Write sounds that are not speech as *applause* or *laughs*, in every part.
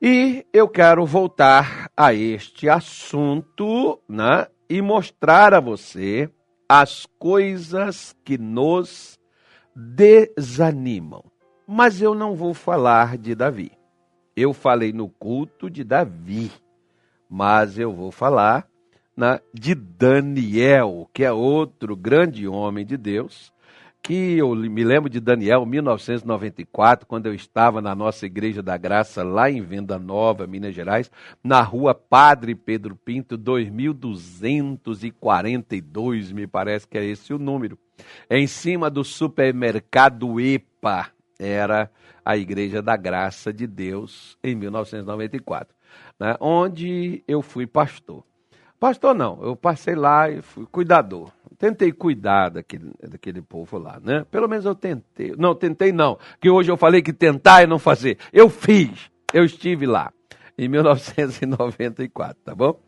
E eu quero voltar a este assunto né, e mostrar a você as coisas que nos desanimam. Mas eu não vou falar de Davi. Eu falei no culto de Davi, mas eu vou falar né, de Daniel, que é outro grande homem de Deus, que eu me lembro de Daniel, 1994, quando eu estava na nossa Igreja da Graça, lá em Venda Nova, Minas Gerais, na rua Padre Pedro Pinto, 2242, me parece que é esse o número. Em cima do supermercado EPA, era a Igreja da Graça de Deus, em 1994, né, onde eu fui pastor. Pastor não, eu passei lá e fui cuidador. Tentei cuidar daquele, daquele povo lá, né? Pelo menos eu tentei. Não, tentei não, que hoje eu falei que tentar e não fazer. Eu fiz, eu estive lá, em 1994, tá bom?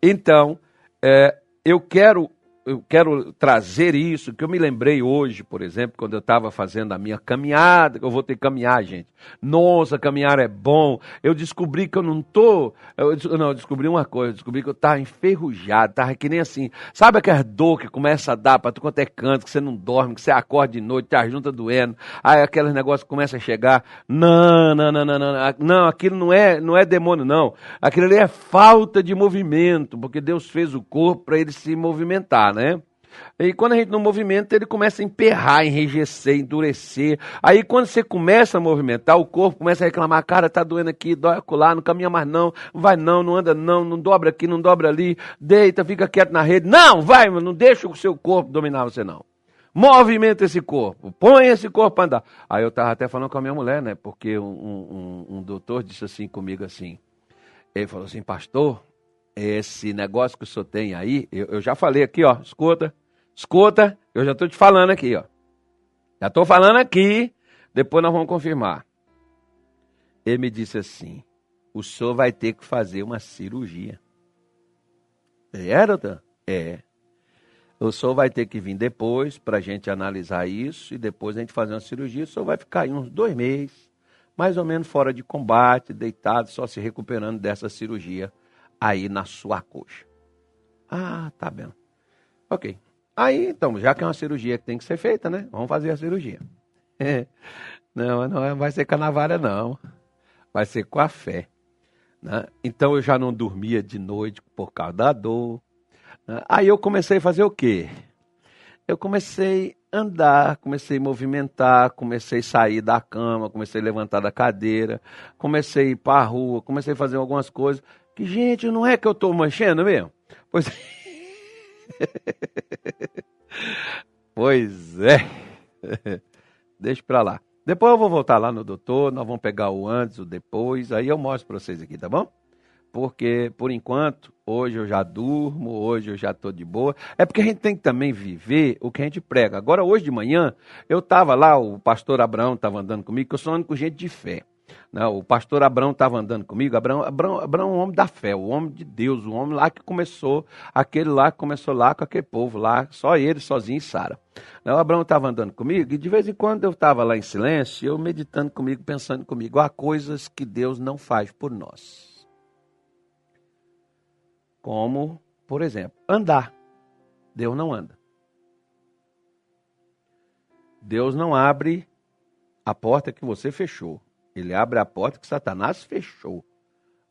Então, é, eu quero eu quero trazer isso, que eu me lembrei hoje, por exemplo, quando eu estava fazendo a minha caminhada, que eu vou ter que caminhar, gente. Nossa, caminhar é bom. Eu descobri que eu não tô. Eu, não, eu descobri uma coisa, descobri que eu estava enferrujado, estava que nem assim. Sabe aquela dor que começa a dar para tu quanto é canto, que você não dorme, que você acorda de noite, tá junta doendo, aí aqueles negócios começam a chegar. Não, não, não, não, não. Não, aquilo não é, não é demônio, não. Aquilo ali é falta de movimento, porque Deus fez o corpo para ele se movimentar né? E quando a gente não movimenta, ele começa a emperrar, enrijecer, endurecer. Aí quando você começa a movimentar, o corpo começa a reclamar, cara, tá doendo aqui, dói acolá, não caminha mais não, vai não, não anda não, não dobra aqui, não dobra ali, deita, fica quieto na rede. Não, vai, não deixa o seu corpo dominar você não. Movimenta esse corpo, põe esse corpo para andar. Aí eu tava até falando com a minha mulher, né? Porque um, um, um doutor disse assim comigo assim, ele falou assim, pastor, esse negócio que o senhor tem aí, eu, eu já falei aqui, ó, escuta, escuta, eu já estou te falando aqui, ó. Já estou falando aqui, depois nós vamos confirmar. Ele me disse assim: o senhor vai ter que fazer uma cirurgia. É, doutor? É. O senhor vai ter que vir depois para a gente analisar isso e depois a gente fazer uma cirurgia. O senhor vai ficar aí uns dois meses, mais ou menos fora de combate, deitado, só se recuperando dessa cirurgia aí na sua coxa. Ah, tá bem. Ok. Aí, então, já que é uma cirurgia que tem que ser feita, né? Vamos fazer a cirurgia. *laughs* Não, não vai ser canavária, não. Vai ser com a fé. Né? Então eu já não dormia de noite por causa da dor. Né? Aí eu comecei a fazer o quê? Eu comecei a andar, comecei a movimentar, comecei a sair da cama, comecei a levantar da cadeira, comecei a ir para a rua, comecei a fazer algumas coisas. Que, gente, não é que eu estou manchando mesmo? Pois *laughs* Pois é. Deixa para lá. Depois eu vou voltar lá no doutor, nós vamos pegar o antes, o depois, aí eu mostro para vocês aqui, tá bom? Porque, por enquanto, hoje eu já durmo, hoje eu já estou de boa. É porque a gente tem que também viver o que a gente prega. Agora, hoje de manhã, eu estava lá, o pastor Abraão estava andando comigo, que eu sou ando com gente de fé. Não, o pastor Abraão estava andando comigo. Abraão, Abraão, Abraão é um homem da fé, o homem de Deus, o homem lá que começou, aquele lá que começou lá com aquele povo lá, só ele sozinho e Sara. O Abraão estava andando comigo e de vez em quando eu estava lá em silêncio, eu meditando comigo, pensando comigo, há coisas que Deus não faz por nós. Como, por exemplo, andar. Deus não anda. Deus não abre a porta que você fechou. Ele abre a porta que Satanás fechou.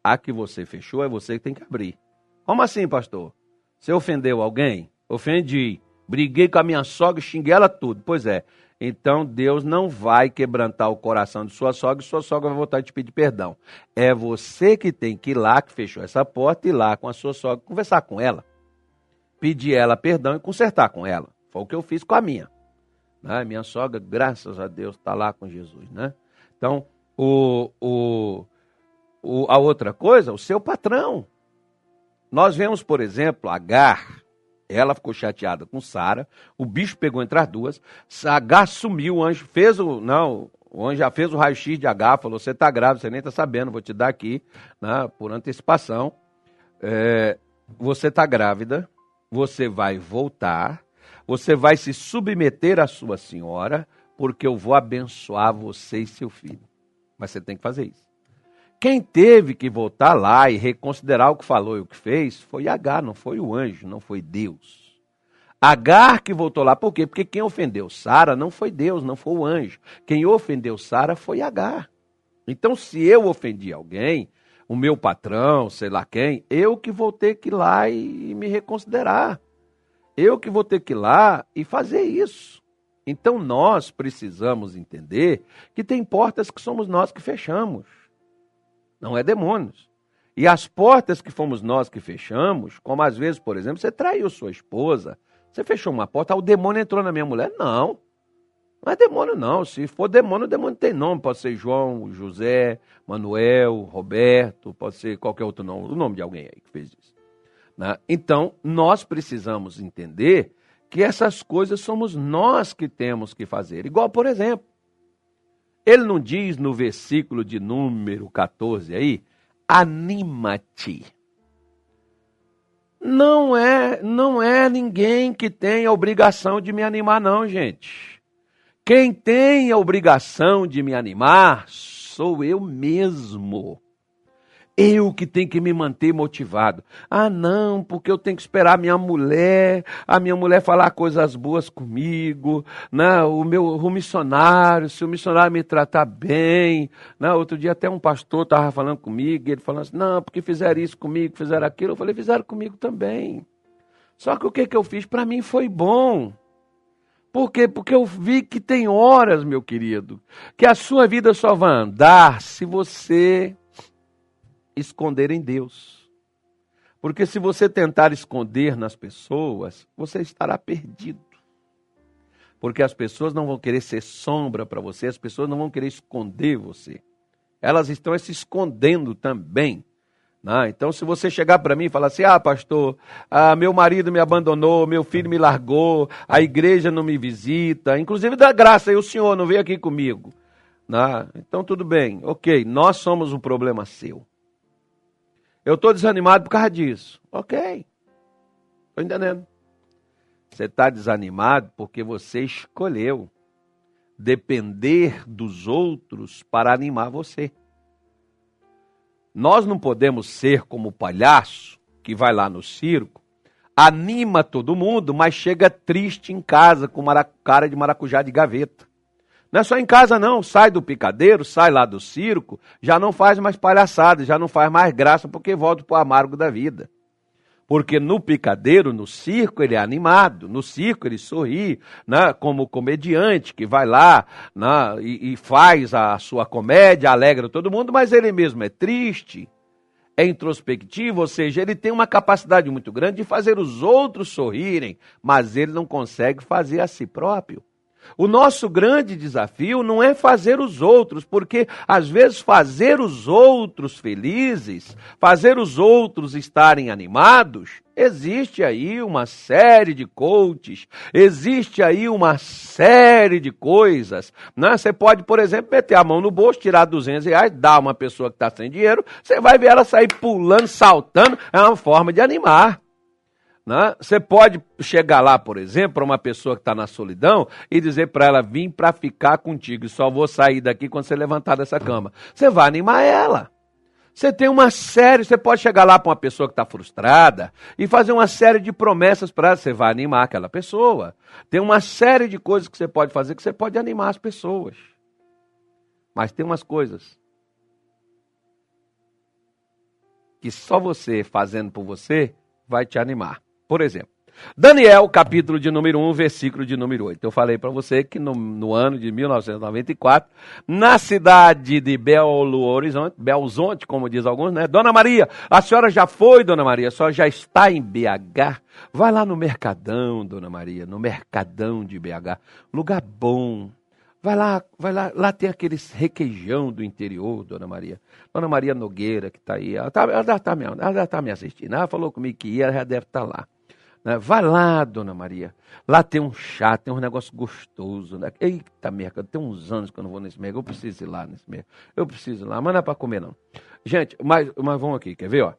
A que você fechou é você que tem que abrir. Como assim, pastor? Você ofendeu alguém? Ofendi. Briguei com a minha sogra, xinguei ela tudo. Pois é. Então Deus não vai quebrantar o coração de sua sogra e sua sogra vai voltar a te pedir perdão. É você que tem que ir lá, que fechou essa porta, ir lá com a sua sogra, conversar com ela, pedir ela perdão e consertar com ela. Foi o que eu fiz com a minha. Né? Minha sogra, graças a Deus, está lá com Jesus. Né? Então, o, o, o, a outra coisa, o seu patrão. Nós vemos, por exemplo, Agar, ela ficou chateada com Sara, o bicho pegou entre as duas, Agar sumiu, o anjo fez o. Não, o anjo já fez o raio-x de Agar, falou: você está grávida, você nem está sabendo, vou te dar aqui, né, por antecipação. É, você está grávida, você vai voltar, você vai se submeter à sua senhora, porque eu vou abençoar você e seu filho. Mas você tem que fazer isso. Quem teve que voltar lá e reconsiderar o que falou e o que fez foi Agar, não foi o anjo, não foi Deus. Agar que voltou lá, por quê? Porque quem ofendeu Sara não foi Deus, não foi o anjo. Quem ofendeu Sara foi Agar. Então, se eu ofendi alguém, o meu patrão, sei lá quem, eu que vou ter que ir lá e, me reconsiderar. Eu que vou ter que ir lá e fazer isso. Então nós precisamos entender que tem portas que somos nós que fechamos. Não é demônios. E as portas que fomos nós que fechamos, como às vezes, por exemplo, você traiu sua esposa, você fechou uma porta, o demônio entrou na minha mulher. Não. Não é demônio, não. Se for demônio, o demônio tem nome. Pode ser João, José, Manuel, Roberto, pode ser qualquer outro nome. O nome de alguém aí que fez isso. Né? Então, nós precisamos entender que essas coisas somos nós que temos que fazer. Igual, por exemplo, ele não diz no versículo de número 14 aí, anima-te. Não é, não é ninguém que tem a obrigação de me animar não, gente. Quem tem a obrigação de me animar sou eu mesmo. Eu que tenho que me manter motivado. Ah, não, porque eu tenho que esperar a minha mulher, a minha mulher falar coisas boas comigo, né? o meu o missionário, se o missionário me tratar bem. Né? Outro dia até um pastor estava falando comigo, ele falando assim, não, porque fizeram isso comigo, fizeram aquilo. Eu falei, fizeram comigo também. Só que o que, que eu fiz? Para mim foi bom. Por quê? Porque eu vi que tem horas, meu querido, que a sua vida só vai andar se você esconder em Deus. Porque se você tentar esconder nas pessoas, você estará perdido. Porque as pessoas não vão querer ser sombra para você, as pessoas não vão querer esconder você. Elas estão se escondendo também. Né? Então, se você chegar para mim e falar assim: ah, pastor, ah, meu marido me abandonou, meu filho me largou, a igreja não me visita, inclusive da graça, e o senhor não veio aqui comigo. Né? Então, tudo bem, ok, nós somos um problema seu. Eu estou desanimado por causa disso. Ok. Estou entendendo. Você está desanimado porque você escolheu depender dos outros para animar você. Nós não podemos ser como o palhaço que vai lá no circo, anima todo mundo, mas chega triste em casa com cara de maracujá de gaveta. Não é só em casa, não. Sai do picadeiro, sai lá do circo, já não faz mais palhaçada, já não faz mais graça, porque volta para o amargo da vida. Porque no picadeiro, no circo, ele é animado, no circo ele sorri, né, como comediante que vai lá né, e, e faz a sua comédia, alegra todo mundo, mas ele mesmo é triste, é introspectivo, ou seja, ele tem uma capacidade muito grande de fazer os outros sorrirem, mas ele não consegue fazer a si próprio. O nosso grande desafio não é fazer os outros, porque às vezes fazer os outros felizes, fazer os outros estarem animados, existe aí uma série de coaches, existe aí uma série de coisas. Né? Você pode, por exemplo, meter a mão no bolso, tirar 200 reais, dar uma pessoa que está sem dinheiro, você vai ver ela sair pulando, saltando, é uma forma de animar. Né? Você pode chegar lá, por exemplo, para uma pessoa que está na solidão e dizer para ela: vim para ficar contigo e só vou sair daqui quando você levantar dessa cama. Você vai animar ela. Você tem uma série, você pode chegar lá para uma pessoa que está frustrada e fazer uma série de promessas para. Você vai animar aquela pessoa. Tem uma série de coisas que você pode fazer que você pode animar as pessoas. Mas tem umas coisas que só você fazendo por você vai te animar. Por exemplo, Daniel, capítulo de número 1, versículo de número 8. Eu falei para você que no, no, ano de 1994, na cidade de Belo Horizonte, Belzonte, como diz alguns, né? Dona Maria, a senhora já foi, Dona Maria, a senhora já está em BH. Vai lá no Mercadão, Dona Maria, no Mercadão de BH. Lugar bom, Vai lá, vai lá, lá tem aqueles requeijão do interior, Dona Maria. Dona Maria Nogueira, que está aí, ela está ela tá me, ela tá me assistindo. Ela falou comigo que ia, ela já deve estar tá lá. Né? Vai lá, Dona Maria. Lá tem um chá, tem um negócio gostoso. Né? Eita, mercado, tem uns anos que eu não vou nesse mercado. Eu preciso ir lá nesse mercado. Eu preciso ir lá, mas não é para comer, não. Gente, mas, mas vamos aqui, quer ver? Ó?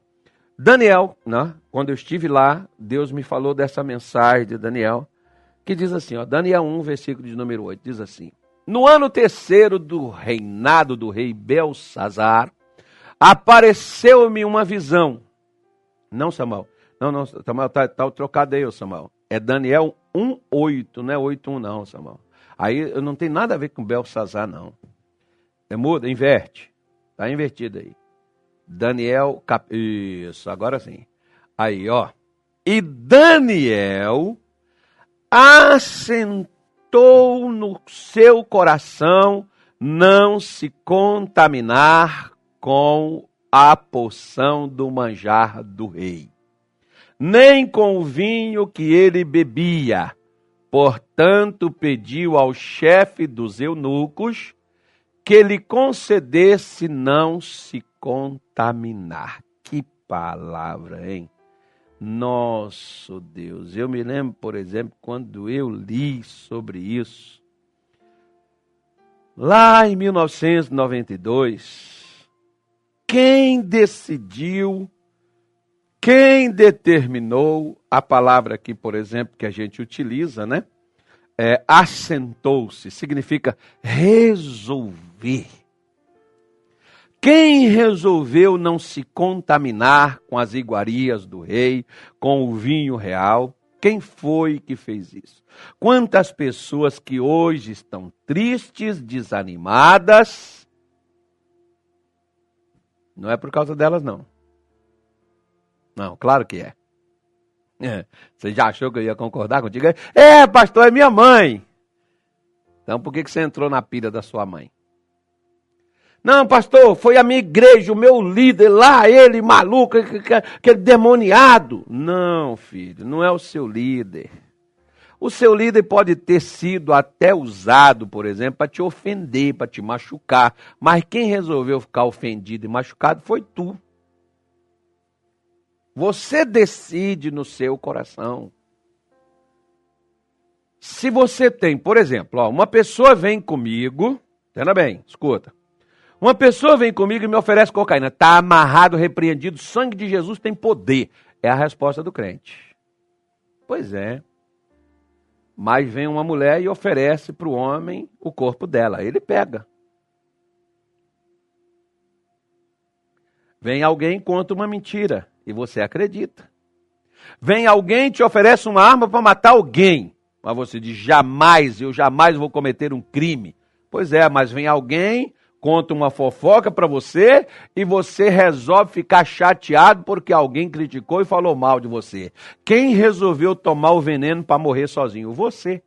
Daniel, né? quando eu estive lá, Deus me falou dessa mensagem de Daniel, que diz assim, ó, Daniel 1, versículo de número 8, diz assim, no ano terceiro do reinado do rei Belsazar, apareceu-me uma visão. Não, Samuel. Não, não, Samuel, tá, tá trocado aí, Samuel. É Daniel 1,8, não é 8,1 não, Samuel. Aí não tem nada a ver com Belsazar, não. É muda, inverte. Tá invertido aí. Daniel, cap... isso, agora sim. Aí, ó. E Daniel assentou no seu coração não se contaminar com a poção do manjar do rei, nem com o vinho que ele bebia. Portanto, pediu ao chefe dos eunucos que lhe concedesse não se contaminar. Que palavra, hein? Nosso Deus. Eu me lembro, por exemplo, quando eu li sobre isso, lá em 1992, quem decidiu, quem determinou a palavra aqui, por exemplo, que a gente utiliza, né? É, assentou-se, significa resolver quem resolveu não se contaminar com as iguarias do rei, com o vinho real? Quem foi que fez isso? Quantas pessoas que hoje estão tristes, desanimadas, não é por causa delas, não. Não, claro que é. é. Você já achou que eu ia concordar contigo? É, pastor, é minha mãe. Então por que, que você entrou na pilha da sua mãe? Não, pastor, foi a minha igreja, o meu líder lá, ele maluco, aquele demoniado. Não, filho, não é o seu líder. O seu líder pode ter sido até usado, por exemplo, para te ofender, para te machucar. Mas quem resolveu ficar ofendido e machucado foi tu. Você decide no seu coração. Se você tem, por exemplo, ó, uma pessoa vem comigo, entenda bem, escuta. Uma pessoa vem comigo e me oferece cocaína. Está amarrado, repreendido. Sangue de Jesus tem poder. É a resposta do crente. Pois é. Mas vem uma mulher e oferece para o homem o corpo dela. Ele pega. Vem alguém e conta uma mentira e você acredita. Vem alguém te oferece uma arma para matar alguém. Mas você diz: jamais, eu jamais vou cometer um crime. Pois é, mas vem alguém conta uma fofoca para você e você resolve ficar chateado porque alguém criticou e falou mal de você. Quem resolveu tomar o veneno para morrer sozinho? Você.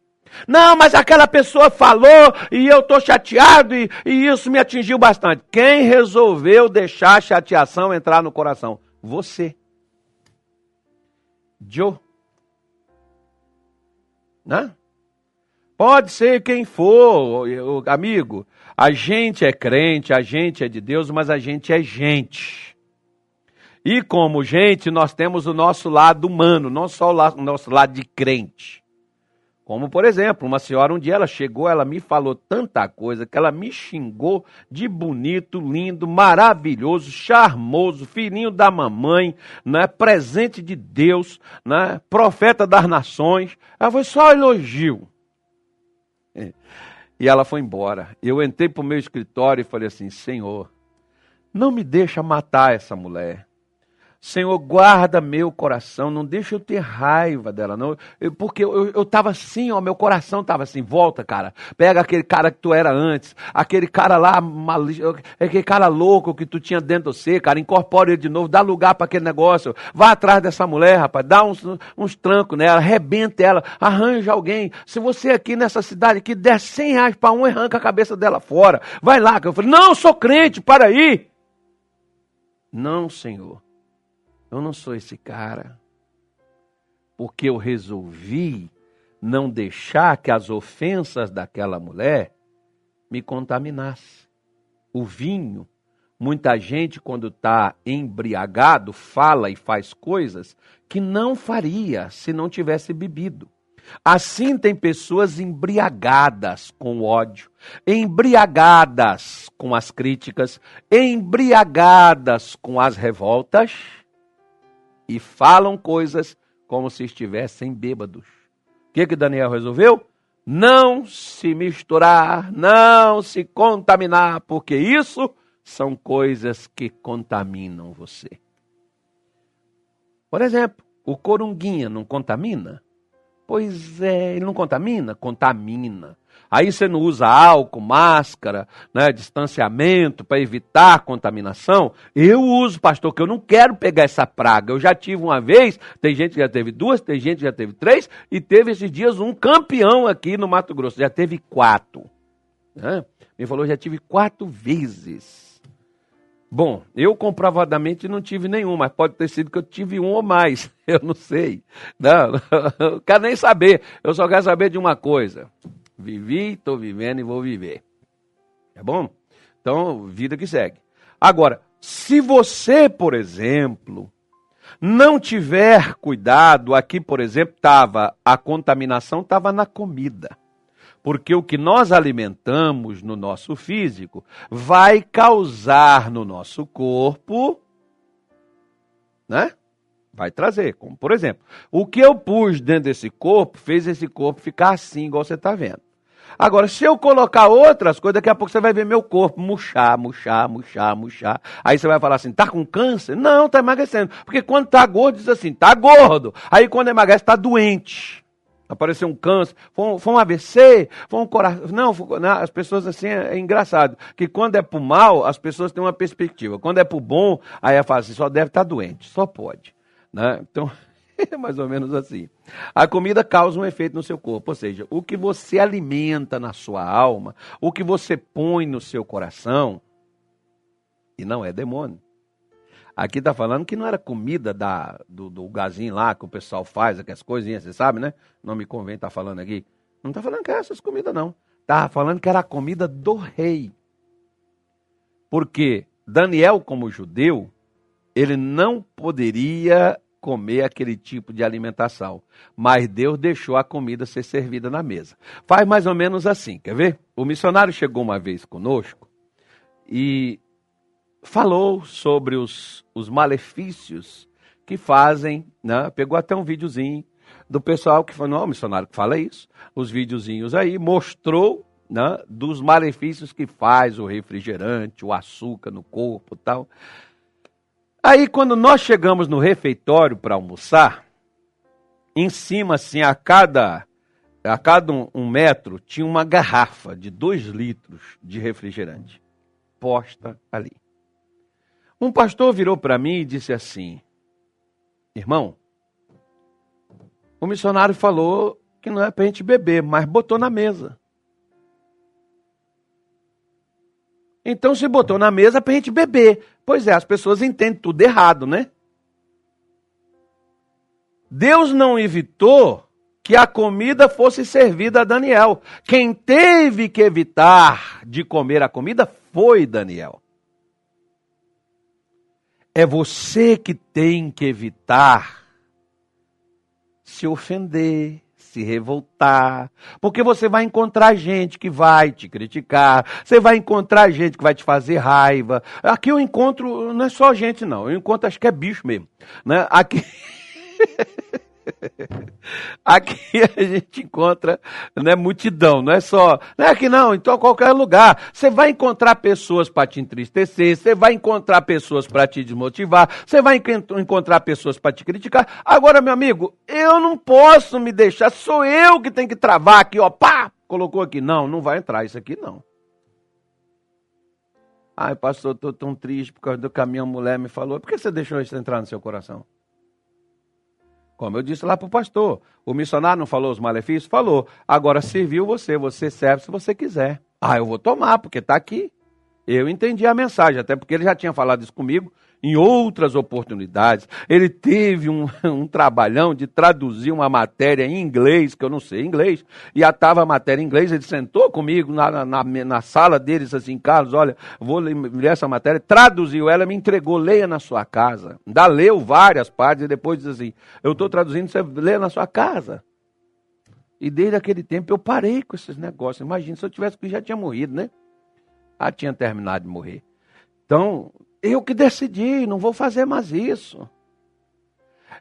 Não, mas aquela pessoa falou e eu estou chateado e, e isso me atingiu bastante. Quem resolveu deixar a chateação entrar no coração? Você. Joe. Né? Pode ser quem for, amigo. A gente é crente, a gente é de Deus, mas a gente é gente. E como gente, nós temos o nosso lado humano, não só o nosso lado de crente. Como, por exemplo, uma senhora um dia ela chegou, ela me falou tanta coisa que ela me xingou de bonito, lindo, maravilhoso, charmoso, filhinho da mamãe, né, presente de Deus, né, profeta das nações. Ela foi só elogio. *laughs* E ela foi embora. Eu entrei para o meu escritório e falei assim: Senhor, não me deixa matar essa mulher. Senhor, guarda meu coração, não deixa eu ter raiva dela, não. Eu, porque eu estava assim, ó, meu coração estava assim, volta, cara. Pega aquele cara que tu era antes, aquele cara lá, aquele cara louco que tu tinha dentro de você, cara, incorpora ele de novo, dá lugar para aquele negócio. Vá atrás dessa mulher, rapaz, dá uns, uns trancos nela, arrebenta ela, arranja alguém. Se você aqui nessa cidade aqui der 100 reais para um, arranca a cabeça dela fora. Vai lá, que eu falei, não, sou crente, para aí. Não, Senhor. Eu não sou esse cara. Porque eu resolvi não deixar que as ofensas daquela mulher me contaminassem. O vinho, muita gente, quando está embriagado, fala e faz coisas que não faria se não tivesse bebido. Assim tem pessoas embriagadas com ódio, embriagadas com as críticas, embriagadas com as revoltas e falam coisas como se estivessem bêbados. O que, que Daniel resolveu? Não se misturar, não se contaminar, porque isso são coisas que contaminam você. Por exemplo, o corunguinha não contamina? Pois é, ele não contamina? Contamina. Aí você não usa álcool, máscara, né, distanciamento para evitar contaminação. Eu uso, pastor, que eu não quero pegar essa praga. Eu já tive uma vez, tem gente que já teve duas, tem gente que já teve três, e teve esses dias um campeão aqui no Mato Grosso, já teve quatro. Né? Me falou, já tive quatro vezes. Bom, eu comprovadamente não tive nenhum, mas pode ter sido que eu tive um ou mais. *laughs* Eu não sei. Não, *laughs* não quero nem saber. Eu só quero saber de uma coisa. Vivi, estou vivendo e vou viver. É bom? Então, vida que segue. Agora, se você, por exemplo, não tiver cuidado, aqui, por exemplo, estava a contaminação estava na comida. Porque o que nós alimentamos no nosso físico vai causar no nosso corpo, né? Vai trazer, como por exemplo, o que eu pus dentro desse corpo fez esse corpo ficar assim, igual você está vendo. Agora, se eu colocar outras coisas, daqui a pouco você vai ver meu corpo murchar, murchar, murchar, murchar. Aí você vai falar assim, tá com câncer? Não, tá emagrecendo. Porque quando tá gordo, diz assim, tá gordo. Aí quando emagrece, tá doente. Apareceu um câncer, foi um, foi um AVC, foi um coração. Não, foi, não, as pessoas assim, é, é, engraçado. Que quando é pro mal, as pessoas têm uma perspectiva. Quando é pro bom, aí é fácil, assim, só deve estar tá doente, só pode. Né? Então, *laughs* é mais ou menos assim. A comida causa um efeito no seu corpo, ou seja, o que você alimenta na sua alma, o que você põe no seu coração, e não é demônio. Aqui está falando que não era comida da, do, do gazinho lá que o pessoal faz, aquelas coisinhas, você sabe, né? Não me convém estar tá falando aqui. Não está falando que era essas comidas, não. Estava falando que era a comida do rei. Porque Daniel, como judeu, ele não poderia comer aquele tipo de alimentação. Mas Deus deixou a comida ser servida na mesa. Faz mais ou menos assim, quer ver? O missionário chegou uma vez conosco e falou sobre os, os malefícios que fazem, né? pegou até um videozinho do pessoal que falou, não, missionário que fala isso, os videozinhos aí, mostrou né, dos malefícios que faz o refrigerante, o açúcar no corpo tal. Aí, quando nós chegamos no refeitório para almoçar, em cima, assim, a cada, a cada um, um metro, tinha uma garrafa de dois litros de refrigerante posta ali. Um pastor virou para mim e disse assim: Irmão, o missionário falou que não é para a gente beber, mas botou na mesa. Então, se botou na mesa para a gente beber. Pois é, as pessoas entendem tudo errado, né? Deus não evitou que a comida fosse servida a Daniel. Quem teve que evitar de comer a comida foi Daniel. É você que tem que evitar se ofender, se revoltar, porque você vai encontrar gente que vai te criticar, você vai encontrar gente que vai te fazer raiva. Aqui eu encontro, não é só gente não, eu encontro acho que é bicho mesmo, né? Aqui *laughs* *laughs* Aqui a gente encontra né, multidão, não é só. Não é aqui não, então qualquer lugar. Você vai encontrar pessoas para te entristecer, você vai encontrar pessoas para te desmotivar, você vai encontrar pessoas para te criticar. Agora, meu amigo, eu não posso me deixar, sou eu que tenho que travar aqui, ó, pá, colocou aqui. Não, não vai entrar isso aqui não. Ai, pastor, estou tão triste por causa do que a minha mulher me falou. Por que você deixou isso entrar no seu coração? Como eu disse lá para o pastor, o missionário não falou os malefícios? Falou. Agora serviu você, você serve se você quiser. Ah, eu vou tomar, porque está aqui. Eu entendi a mensagem, até porque ele já tinha falado isso comigo em outras oportunidades. Ele teve um, *laughs* um trabalhão de traduzir uma matéria em inglês, que eu não sei inglês, e já estava a matéria em inglês, ele sentou comigo na, na, na sala deles, assim, Carlos, olha, vou ler essa matéria, traduziu ela, me entregou, leia na sua casa. Ainda leu várias partes e depois diz assim, eu estou traduzindo, você lê na sua casa. E desde aquele tempo eu parei com esses negócios. Imagina, se eu tivesse que já tinha morrido, né? Ah, tinha terminado de morrer. Então, eu que decidi, não vou fazer mais isso.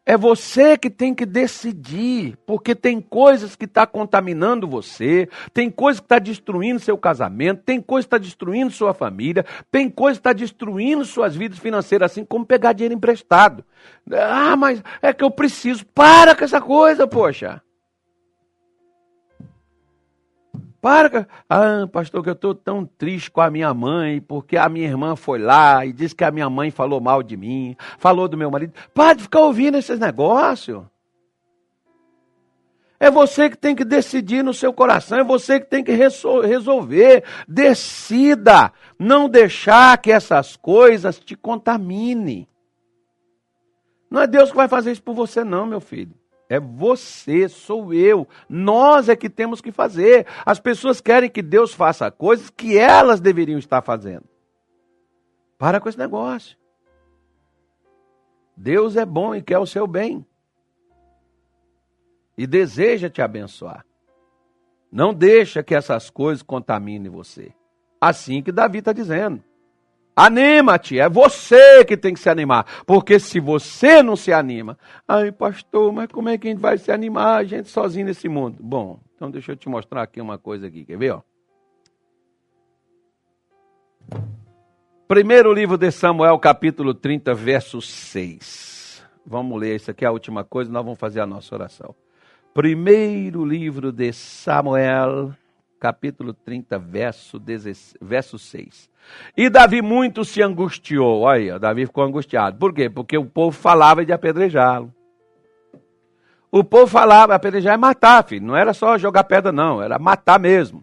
É você que tem que decidir, porque tem coisas que está contaminando você, tem coisas que está destruindo seu casamento, tem coisa que está destruindo sua família, tem coisa que está destruindo suas vidas financeiras, assim como pegar dinheiro emprestado. Ah, mas é que eu preciso. Para com essa coisa, poxa. Para, ah, pastor, que eu estou tão triste com a minha mãe, porque a minha irmã foi lá e disse que a minha mãe falou mal de mim, falou do meu marido. Para de ficar ouvindo esses negócios. É você que tem que decidir no seu coração, é você que tem que resolver. Decida não deixar que essas coisas te contaminem. Não é Deus que vai fazer isso por você, não, meu filho. É você, sou eu. Nós é que temos que fazer. As pessoas querem que Deus faça coisas que elas deveriam estar fazendo. Para com esse negócio. Deus é bom e quer o seu bem. E deseja te abençoar. Não deixa que essas coisas contaminem você. Assim que Davi está dizendo. Anima-te, é você que tem que se animar. Porque se você não se anima, ai pastor, mas como é que a gente vai se animar, a gente sozinho nesse mundo? Bom, então deixa eu te mostrar aqui uma coisa aqui, quer ver? Ó? Primeiro livro de Samuel, capítulo 30, verso 6. Vamos ler, isso aqui é a última coisa, nós vamos fazer a nossa oração. Primeiro livro de Samuel, capítulo 30, verso, 16, verso 6. E Davi muito se angustiou. Olha, Davi ficou angustiado. Por quê? Porque o povo falava de apedrejá-lo. O povo falava, apedrejar é matar, filho. Não era só jogar pedra, não. Era matar mesmo.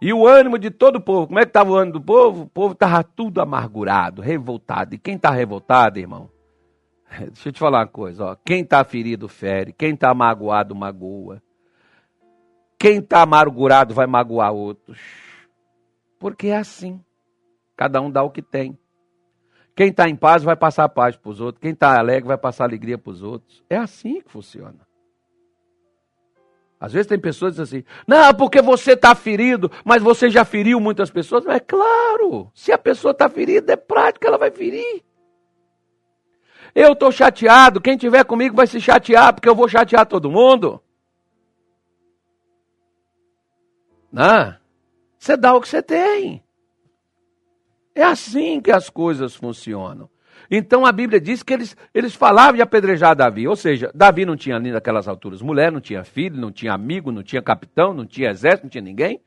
E o ânimo de todo o povo, como é que estava o ânimo do povo? O povo estava tudo amargurado, revoltado. E quem está revoltado, irmão? *laughs* Deixa eu te falar uma coisa. Ó. Quem está ferido, fere. Quem está magoado, magoa. Quem está amargurado vai magoar outros. Porque é assim. Cada um dá o que tem. Quem está em paz vai passar paz para os outros. Quem está alegre vai passar alegria para os outros. É assim que funciona. Às vezes tem pessoas que dizem assim: não, porque você está ferido, mas você já feriu muitas pessoas. Mas é claro, se a pessoa está ferida, é prático, ela vai ferir. Eu estou chateado, quem tiver comigo vai se chatear, porque eu vou chatear todo mundo. Não, você dá o que você tem. É assim que as coisas funcionam. Então a Bíblia diz que eles, eles falavam de apedrejar Davi, ou seja, Davi não tinha nem naquelas alturas mulher, não tinha filho, não tinha amigo, não tinha capitão, não tinha exército, não tinha ninguém.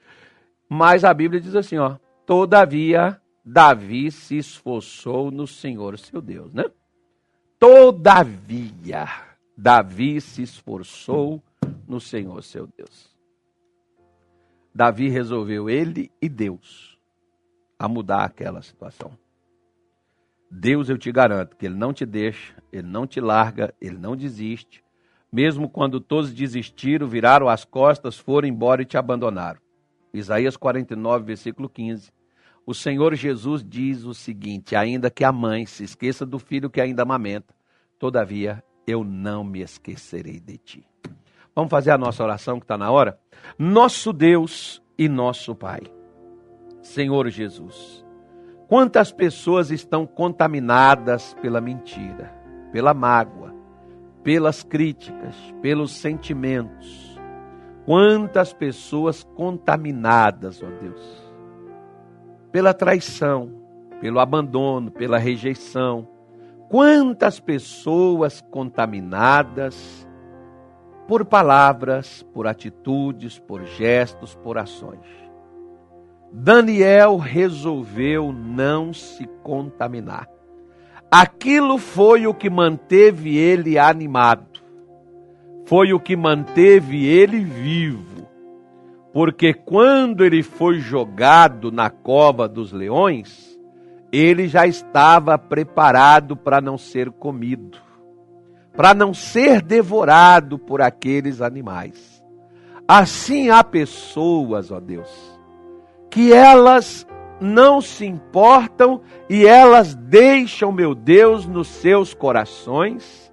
Mas a Bíblia diz assim, ó, todavia Davi se esforçou no Senhor, seu Deus, né? Todavia Davi se esforçou no Senhor, seu Deus. Davi resolveu ele e Deus a mudar aquela situação. Deus, eu te garanto que Ele não te deixa, Ele não te larga, Ele não desiste. Mesmo quando todos desistiram, viraram as costas, foram embora e te abandonaram. Isaías 49, versículo 15. O Senhor Jesus diz o seguinte: ainda que a mãe se esqueça do filho que ainda amamenta, todavia eu não me esquecerei de ti. Vamos fazer a nossa oração que está na hora? Nosso Deus e nosso Pai. Senhor Jesus. Quantas pessoas estão contaminadas pela mentira, pela mágoa, pelas críticas, pelos sentimentos. Quantas pessoas contaminadas, ó Deus, pela traição, pelo abandono, pela rejeição. Quantas pessoas contaminadas por palavras, por atitudes, por gestos, por ações. Daniel resolveu não se contaminar. Aquilo foi o que manteve ele animado, foi o que manteve ele vivo, porque quando ele foi jogado na cova dos leões, ele já estava preparado para não ser comido, para não ser devorado por aqueles animais. Assim há pessoas, ó Deus, que elas não se importam e elas deixam, meu Deus, nos seus corações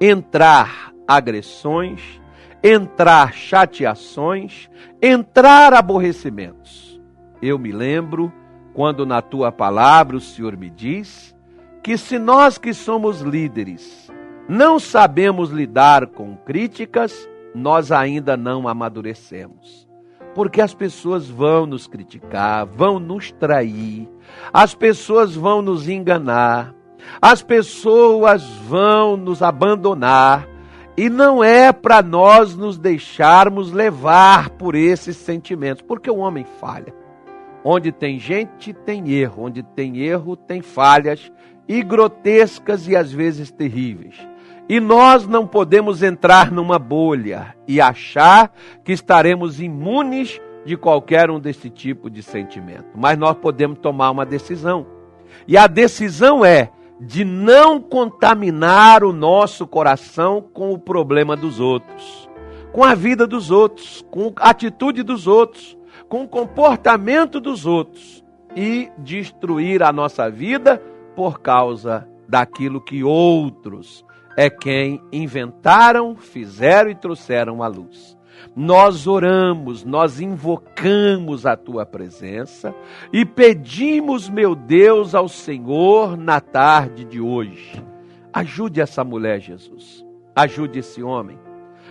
entrar agressões, entrar chateações, entrar aborrecimentos. Eu me lembro quando na tua palavra o Senhor me diz que se nós que somos líderes não sabemos lidar com críticas, nós ainda não amadurecemos. Porque as pessoas vão nos criticar, vão nos trair, as pessoas vão nos enganar, as pessoas vão nos abandonar, e não é para nós nos deixarmos levar por esses sentimentos, porque o homem falha. Onde tem gente, tem erro. Onde tem erro, tem falhas e grotescas e às vezes terríveis. E nós não podemos entrar numa bolha e achar que estaremos imunes de qualquer um desse tipo de sentimento. Mas nós podemos tomar uma decisão. E a decisão é de não contaminar o nosso coração com o problema dos outros, com a vida dos outros, com a atitude dos outros, com o comportamento dos outros e destruir a nossa vida por causa daquilo que outros é quem inventaram, fizeram e trouxeram à luz nós oramos, nós invocamos a tua presença e pedimos, meu Deus, ao Senhor na tarde de hoje. Ajude essa mulher, Jesus. Ajude esse homem.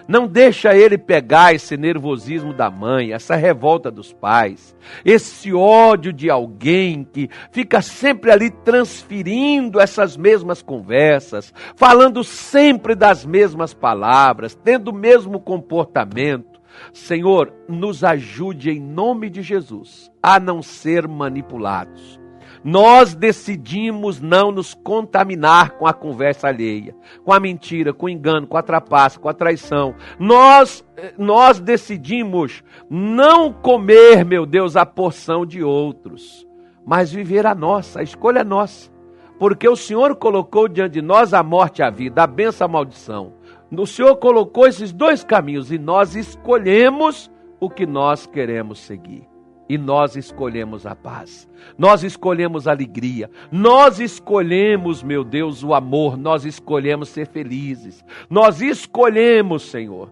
Não deixa ele pegar esse nervosismo da mãe, essa revolta dos pais, esse ódio de alguém que fica sempre ali transferindo essas mesmas conversas, falando sempre das mesmas palavras, tendo o mesmo comportamento. Senhor, nos ajude em nome de Jesus a não ser manipulados nós decidimos não nos contaminar com a conversa alheia, com a mentira, com o engano, com a trapaça, com a traição. Nós, eh, nós decidimos não comer, meu Deus, a porção de outros, mas viver a nossa, a escolha é nossa. Porque o Senhor colocou diante de nós a morte e a vida, a benção e a maldição. O Senhor colocou esses dois caminhos e nós escolhemos o que nós queremos seguir e nós escolhemos a paz, nós escolhemos a alegria, nós escolhemos, meu Deus, o amor, nós escolhemos ser felizes, nós escolhemos, Senhor,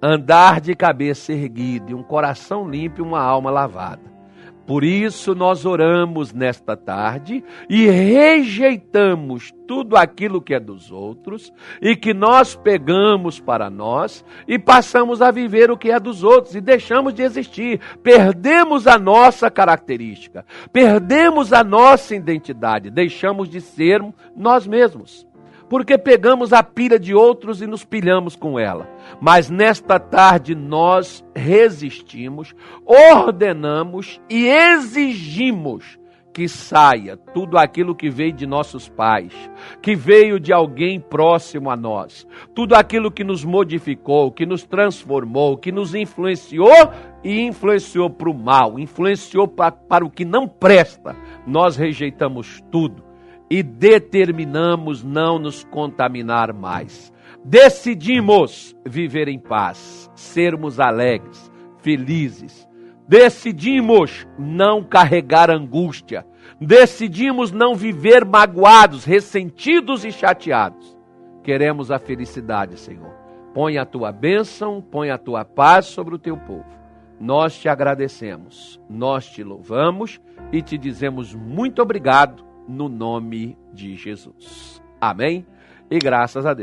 andar de cabeça erguida um coração limpo e uma alma lavada. Por isso nós oramos nesta tarde e rejeitamos tudo aquilo que é dos outros e que nós pegamos para nós e passamos a viver o que é dos outros e deixamos de existir. Perdemos a nossa característica, perdemos a nossa identidade, deixamos de ser nós mesmos porque pegamos a pilha de outros e nos pilhamos com ela. Mas nesta tarde nós resistimos, ordenamos e exigimos que saia tudo aquilo que veio de nossos pais, que veio de alguém próximo a nós, tudo aquilo que nos modificou, que nos transformou, que nos influenciou e influenciou para o mal, influenciou para, para o que não presta, nós rejeitamos tudo e determinamos não nos contaminar mais. Decidimos viver em paz, sermos alegres, felizes. Decidimos não carregar angústia. Decidimos não viver magoados, ressentidos e chateados. Queremos a felicidade, Senhor. Põe a tua bênção, põe a tua paz sobre o teu povo. Nós te agradecemos, nós te louvamos e te dizemos muito obrigado no nome de Jesus. Amém? E graças a Deus.